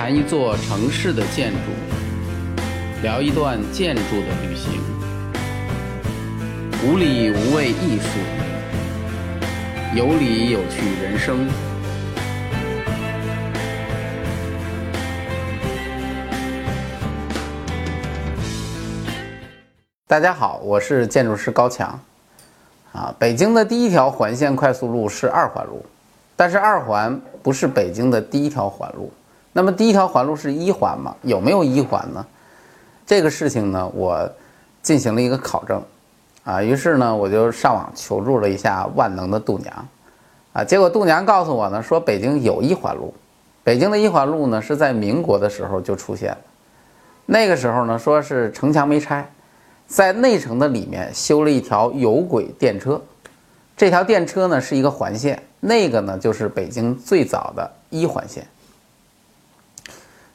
谈一座城市的建筑，聊一段建筑的旅行，无理无畏艺术，有理有趣人生。大家好，我是建筑师高强。啊，北京的第一条环线快速路是二环路，但是二环不是北京的第一条环路。那么第一条环路是一环吗？有没有一环呢？这个事情呢，我进行了一个考证，啊，于是呢，我就上网求助了一下万能的度娘，啊，结果度娘告诉我呢，说北京有一环路，北京的一环路呢是在民国的时候就出现了，那个时候呢，说是城墙没拆。在内城的里面修了一条有轨电车，这条电车呢是一个环线，那个呢就是北京最早的一环线。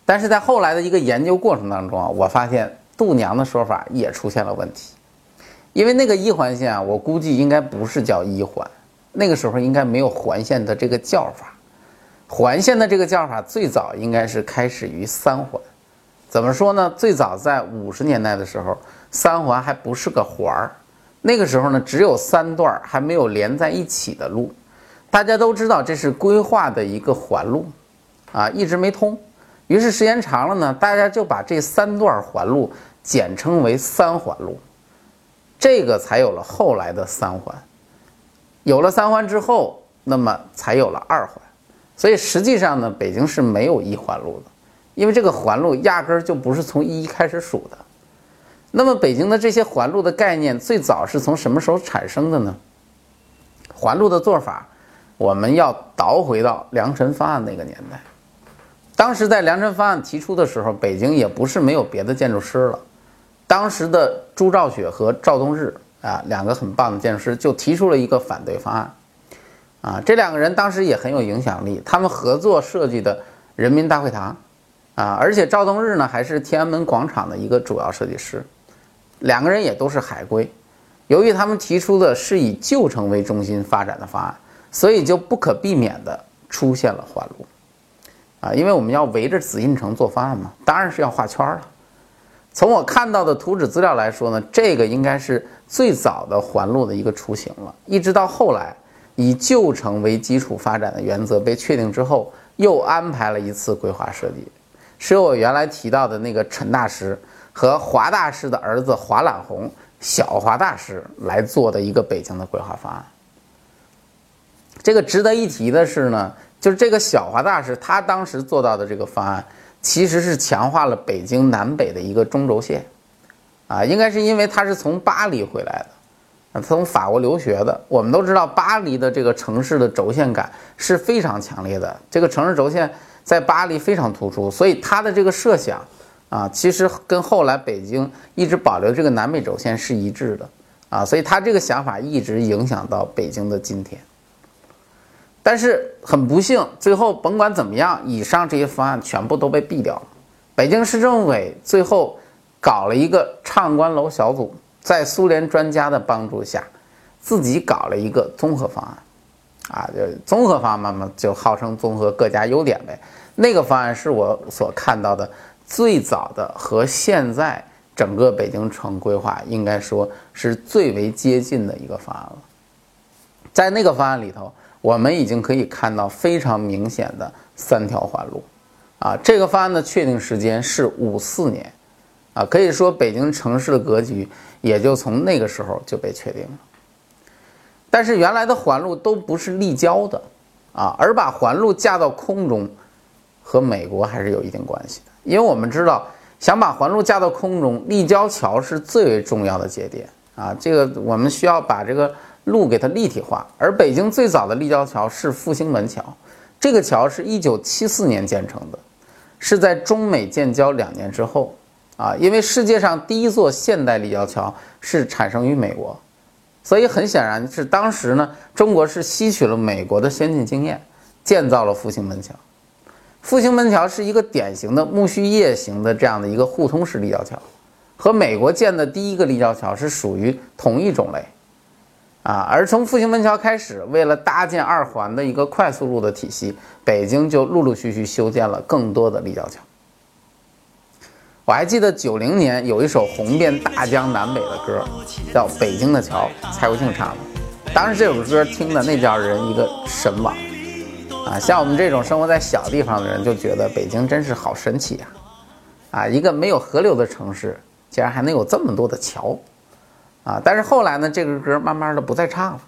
但是在后来的一个研究过程当中啊，我发现度娘的说法也出现了问题，因为那个一环线啊，我估计应该不是叫一环，那个时候应该没有环线的这个叫法，环线的这个叫法最早应该是开始于三环。怎么说呢？最早在五十年代的时候。三环还不是个环儿，那个时候呢，只有三段还没有连在一起的路。大家都知道这是规划的一个环路，啊，一直没通。于是时间长了呢，大家就把这三段环路简称为三环路，这个才有了后来的三环。有了三环之后，那么才有了二环。所以实际上呢，北京是没有一环路的，因为这个环路压根儿就不是从一开始数的。那么北京的这些环路的概念最早是从什么时候产生的呢？环路的做法，我们要倒回到良辰方案那个年代。当时在良辰方案提出的时候，北京也不是没有别的建筑师了。当时的朱兆雪和赵东日啊，两个很棒的建筑师就提出了一个反对方案。啊，这两个人当时也很有影响力，他们合作设计的人民大会堂，啊，而且赵东日呢还是天安门广场的一个主要设计师。两个人也都是海归，由于他们提出的是以旧城为中心发展的方案，所以就不可避免的出现了环路，啊，因为我们要围着紫禁城做方案嘛，当然是要画圈了。从我看到的图纸资料来说呢，这个应该是最早的环路的一个雏形了。一直到后来，以旧城为基础发展的原则被确定之后，又安排了一次规划设计，是由我原来提到的那个陈大师。和华大师的儿子华览红，小华大师来做的一个北京的规划方案。这个值得一提的是呢，就是这个小华大师他当时做到的这个方案，其实是强化了北京南北的一个中轴线，啊，应该是因为他是从巴黎回来的，啊从法国留学的。我们都知道巴黎的这个城市的轴线感是非常强烈的，这个城市轴线在巴黎非常突出，所以他的这个设想。啊，其实跟后来北京一直保留这个南北轴线是一致的，啊，所以他这个想法一直影响到北京的今天。但是很不幸，最后甭管怎么样，以上这些方案全部都被毙掉了。北京市政委最后搞了一个畅观楼小组，在苏联专家的帮助下，自己搞了一个综合方案，啊，就综合方案嘛，就号称综合各家优点呗。那个方案是我所看到的。最早的和现在整个北京城规划应该说是最为接近的一个方案了。在那个方案里头，我们已经可以看到非常明显的三条环路，啊，这个方案的确定时间是五四年，啊，可以说北京城市的格局也就从那个时候就被确定了。但是原来的环路都不是立交的，啊，而把环路架到空中，和美国还是有一定关系的。因为我们知道，想把环路架到空中，立交桥是最为重要的节点啊。这个我们需要把这个路给它立体化。而北京最早的立交桥是复兴门桥，这个桥是一九七四年建成的，是在中美建交两年之后啊。因为世界上第一座现代立交桥是产生于美国，所以很显然是当时呢，中国是吸取了美国的先进经验，建造了复兴门桥。复兴门桥是一个典型的苜蓿叶形的这样的一个互通式立交桥，和美国建的第一个立交桥是属于同一种类，啊，而从复兴门桥开始，为了搭建二环的一个快速路的体系，北京就陆陆续续修建了更多的立交桥。我还记得九零年有一首红遍大江南北的歌，叫《北京的桥》，蔡国庆唱的。当时这首歌听的那叫人一个神往啊！像我们这种生活在小地方的人，就觉得北京真是好神奇呀！啊，一个没有河流的城市，竟然还能有这么多的桥。啊！但是后来呢，这个歌慢慢的不再唱了，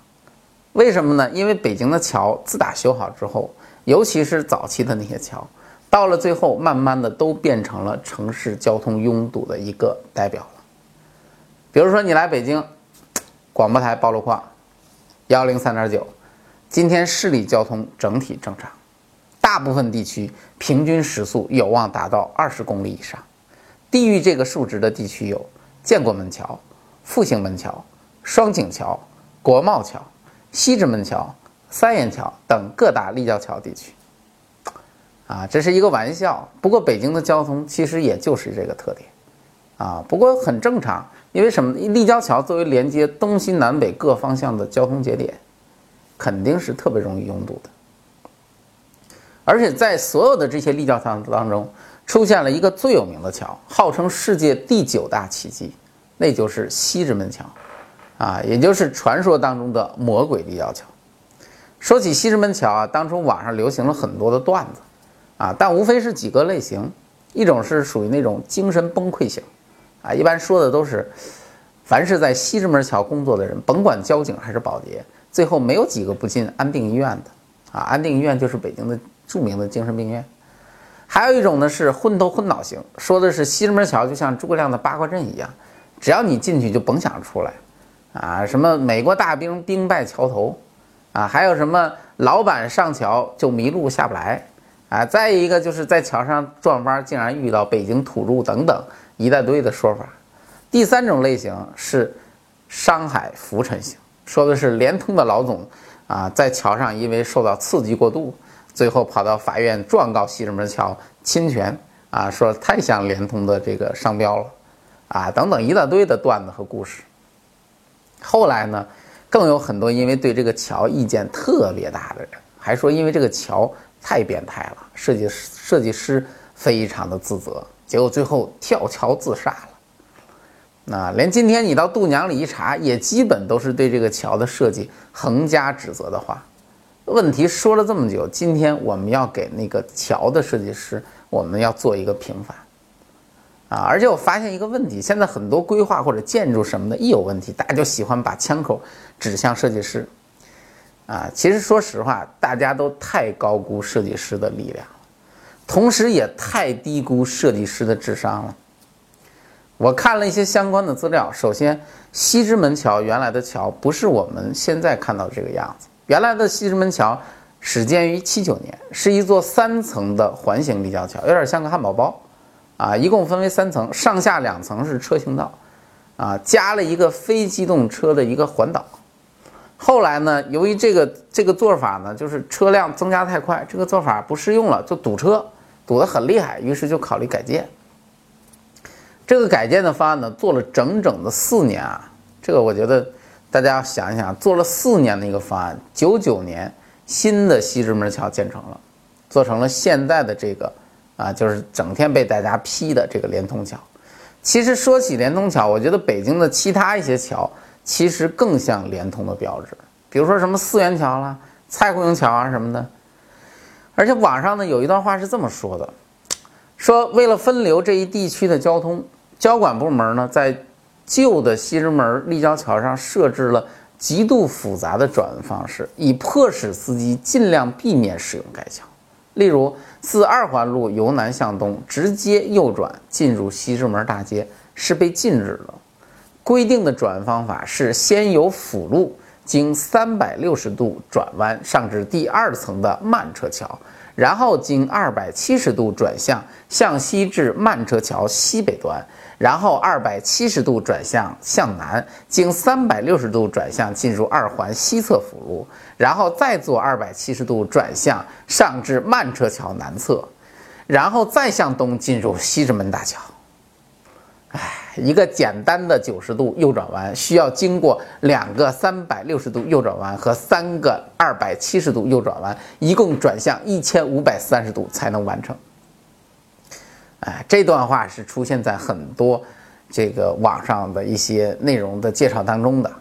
为什么呢？因为北京的桥自打修好之后，尤其是早期的那些桥，到了最后，慢慢的都变成了城市交通拥堵的一个代表了。比如说你来北京，广播台报路况，幺零三点九，今天市里交通整体正常，大部分地区平均时速有望达到二十公里以上，低于这个数值的地区有建国门桥。复兴门桥、双井桥、国贸桥、西直门桥、三元桥等各大立交桥地区，啊，这是一个玩笑。不过北京的交通其实也就是这个特点，啊，不过很正常，因为什么？立交桥作为连接东西南北各方向的交通节点，肯定是特别容易拥堵的。而且在所有的这些立交桥当中，出现了一个最有名的桥，号称世界第九大奇迹。那就是西直门桥，啊，也就是传说当中的魔鬼立交桥。说起西直门桥啊，当初网上流行了很多的段子，啊，但无非是几个类型，一种是属于那种精神崩溃型，啊，一般说的都是，凡是在西直门桥工作的人，甭管交警还是保洁，最后没有几个不进安定医院的，啊，安定医院就是北京的著名的精神病院。还有一种呢是昏头昏脑型，说的是西直门桥就像诸葛亮的八卦阵一样。只要你进去就甭想出来，啊，什么美国大兵兵败桥头，啊，还有什么老板上桥就迷路下不来，啊，再一个就是在桥上转弯竟然遇到北京土著等等一大堆的说法。第三种类型是商海浮沉型，说的是联通的老总啊，在桥上因为受到刺激过度，最后跑到法院状告西直门桥侵权，啊，说太像联通的这个商标了。啊，等等一大堆的段子和故事。后来呢，更有很多因为对这个桥意见特别大的人，还说因为这个桥太变态了，设计设计师非常的自责，结果最后跳桥自杀了。那连今天你到度娘里一查，也基本都是对这个桥的设计横加指责的话。问题说了这么久，今天我们要给那个桥的设计师，我们要做一个平反。啊，而且我发现一个问题，现在很多规划或者建筑什么的，一有问题，大家就喜欢把枪口指向设计师。啊，其实说实话，大家都太高估设计师的力量，同时也太低估设计师的智商了。我看了一些相关的资料，首先，西直门桥原来的桥不是我们现在看到这个样子，原来的西直门桥始建于七九年，是一座三层的环形立交桥，有点像个汉堡包。啊，一共分为三层，上下两层是车行道，啊，加了一个非机动车的一个环岛。后来呢，由于这个这个做法呢，就是车辆增加太快，这个做法不适用了，就堵车，堵得很厉害，于是就考虑改建。这个改建的方案呢，做了整整的四年啊，这个我觉得大家要想一想，做了四年的一个方案，九九年新的西直门桥建成了，做成了现在的这个。啊，就是整天被大家批的这个连通桥。其实说起连通桥，我觉得北京的其他一些桥其实更像连通的标志，比如说什么四元桥啦、蔡公营桥啊什么的。而且网上呢有一段话是这么说的：说为了分流这一地区的交通，交管部门呢在旧的西直门立交桥上设置了极度复杂的转弯方式，以迫使司机尽量避免使用该桥。例如。自二环路由南向东直接右转进入西直门大街是被禁止的。规定的转弯方法是先由辅路经三百六十度转弯上至第二层的慢车桥，然后经二百七十度转向向西至慢车桥西北端，然后二百七十度转向向南，经三百六十度转向进入二环西侧辅路。然后再做二百七十度转向上至慢车桥南侧，然后再向东进入西直门大桥。哎，一个简单的九十度右转弯需要经过两个三百六十度右转弯和三个二百七十度右转弯，一共转向一千五百三十度才能完成。哎，这段话是出现在很多这个网上的一些内容的介绍当中的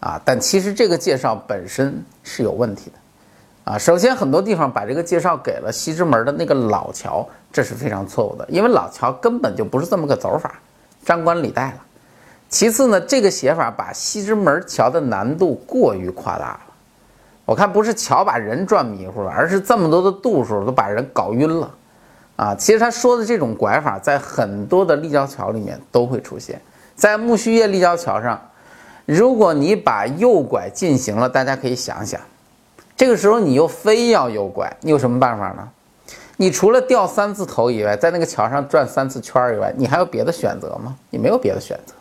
啊，但其实这个介绍本身是有问题的。啊，首先很多地方把这个介绍给了西直门的那个老桥，这是非常错误的，因为老桥根本就不是这么个走法，张冠李戴了。其次呢，这个写法把西直门桥的难度过于夸大了。我看不是桥把人转迷糊了，而是这么多的度数都把人搞晕了。啊，其实他说的这种拐法在很多的立交桥里面都会出现，在木须叶立交桥上，如果你把右拐进行了，大家可以想想。这个时候你又非要右拐，你有什么办法呢？你除了掉三次头以外，在那个桥上转三次圈以外，你还有别的选择吗？你没有别的选择，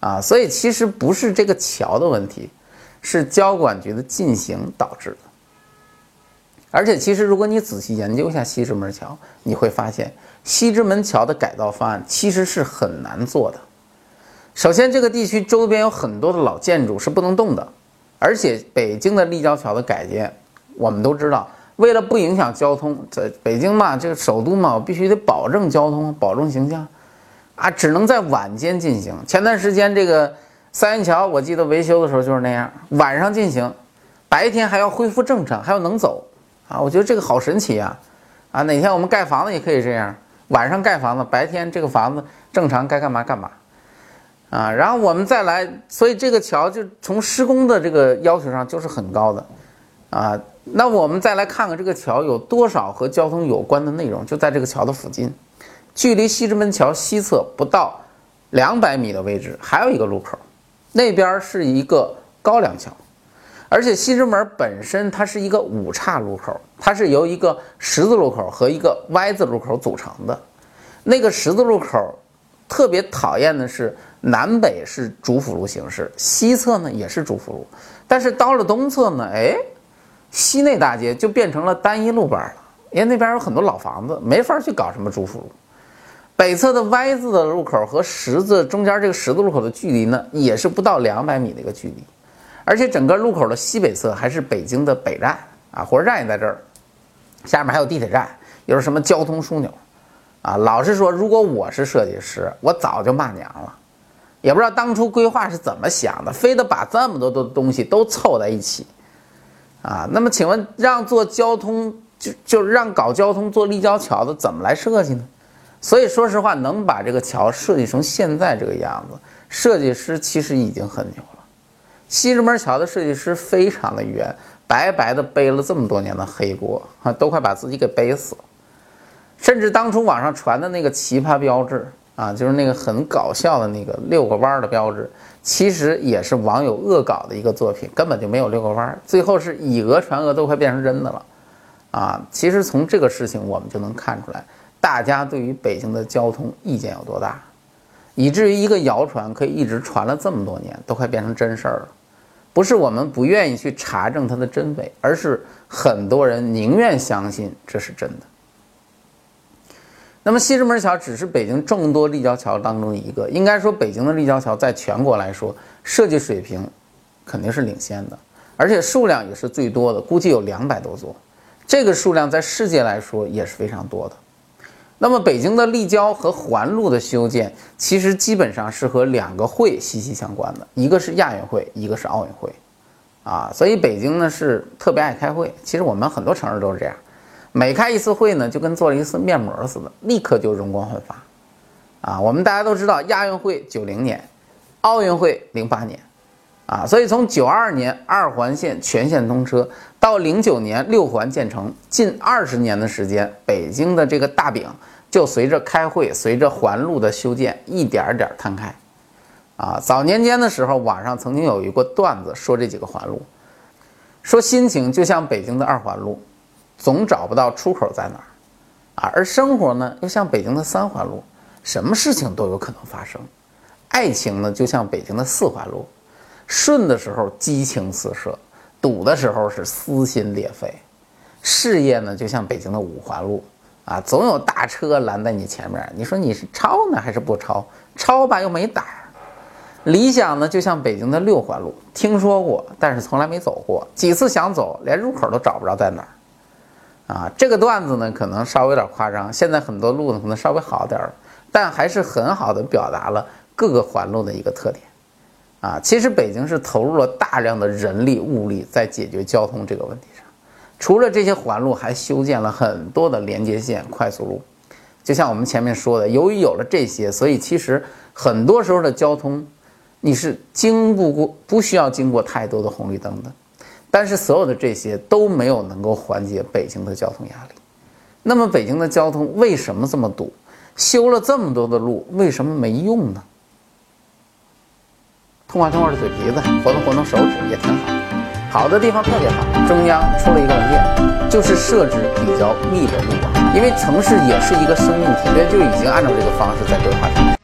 啊，所以其实不是这个桥的问题，是交管局的进行导致的。而且其实如果你仔细研究一下西直门桥，你会发现西直门桥的改造方案其实是很难做的。首先，这个地区周边有很多的老建筑是不能动的。而且北京的立交桥的改建，我们都知道，为了不影响交通，在北京嘛，这个首都嘛，我必须得保证交通，保证形象，啊，只能在晚间进行。前段时间这个三元桥，我记得维修的时候就是那样，晚上进行，白天还要恢复正常，还要能走，啊，我觉得这个好神奇呀，啊，哪天我们盖房子也可以这样，晚上盖房子，白天这个房子正常该干嘛干嘛。啊，然后我们再来，所以这个桥就从施工的这个要求上就是很高的，啊，那我们再来看看这个桥有多少和交通有关的内容，就在这个桥的附近，距离西直门桥西侧不到两百米的位置，还有一个路口，那边是一个高粱桥，而且西直门本身它是一个五岔路口，它是由一个十字路口和一个 Y 字路口组成的，那个十字路口特别讨厌的是。南北是主辅路形式，西侧呢也是主辅路，但是到了东侧呢，哎，西内大街就变成了单一路班了，因为那边有很多老房子，没法去搞什么主辅路。北侧的 Y 字的路口和十字中间这个十字路口的距离呢，也是不到两百米的一个距离，而且整个路口的西北侧还是北京的北站啊，火车站也在这儿，下面还有地铁站，又是什么交通枢纽啊？老实说，如果我是设计师，我早就骂娘了。也不知道当初规划是怎么想的，非得把这么多的东西都凑在一起，啊，那么请问让做交通就就让搞交通做立交桥的怎么来设计呢？所以说实话，能把这个桥设计成现在这个样子，设计师其实已经很牛了。西直门桥的设计师非常的冤，白白的背了这么多年的黑锅啊，都快把自己给背死了。甚至当初网上传的那个奇葩标志。啊，就是那个很搞笑的那个六个弯的标志，其实也是网友恶搞的一个作品，根本就没有六个弯，最后是以讹传讹，都快变成真的了。啊，其实从这个事情我们就能看出来，大家对于北京的交通意见有多大，以至于一个谣传可以一直传了这么多年，都快变成真事儿了。不是我们不愿意去查证它的真伪，而是很多人宁愿相信这是真的。那么西直门桥只是北京众多立交桥当中一个，应该说北京的立交桥在全国来说设计水平肯定是领先的，而且数量也是最多的，估计有两百多座，这个数量在世界来说也是非常多的。那么北京的立交和环路的修建，其实基本上是和两个会息息相关的，一个是亚运会，一个是奥运会，啊，所以北京呢是特别爱开会，其实我们很多城市都是这样。每开一次会呢，就跟做了一次面膜似的，立刻就容光焕发，啊，我们大家都知道，亚运会九零年，奥运会零八年，啊，所以从九二年二环线全线通车到零九年六环建成，近二十年的时间，北京的这个大饼就随着开会，随着环路的修建，一点点摊开，啊，早年间的时候，网上曾经有一个段子说这几个环路，说心情就像北京的二环路。总找不到出口在哪儿，啊，而生活呢又像北京的三环路，什么事情都有可能发生。爱情呢就像北京的四环路，顺的时候激情四射，堵的时候是撕心裂肺。事业呢就像北京的五环路，啊，总有大车拦在你前面，你说你是超呢还是不超？超吧又没胆儿。理想呢，就像北京的六环路，听说过，但是从来没走过，几次想走，连入口都找不着在哪儿。啊，这个段子呢，可能稍微有点夸张。现在很多路呢，可能稍微好点儿，但还是很好的表达了各个环路的一个特点。啊，其实北京是投入了大量的人力物力在解决交通这个问题上。除了这些环路，还修建了很多的连接线、快速路。就像我们前面说的，由于有了这些，所以其实很多时候的交通，你是经不过、不需要经过太多的红绿灯的。但是所有的这些都没有能够缓解北京的交通压力。那么北京的交通为什么这么堵？修了这么多的路，为什么没用呢？痛快痛快的嘴皮子，活动活动手指也挺好。好的地方特别好，中央出了一个文件，就是设置比较密的路网，因为城市也是一个生命体，所以就已经按照这个方式在规划。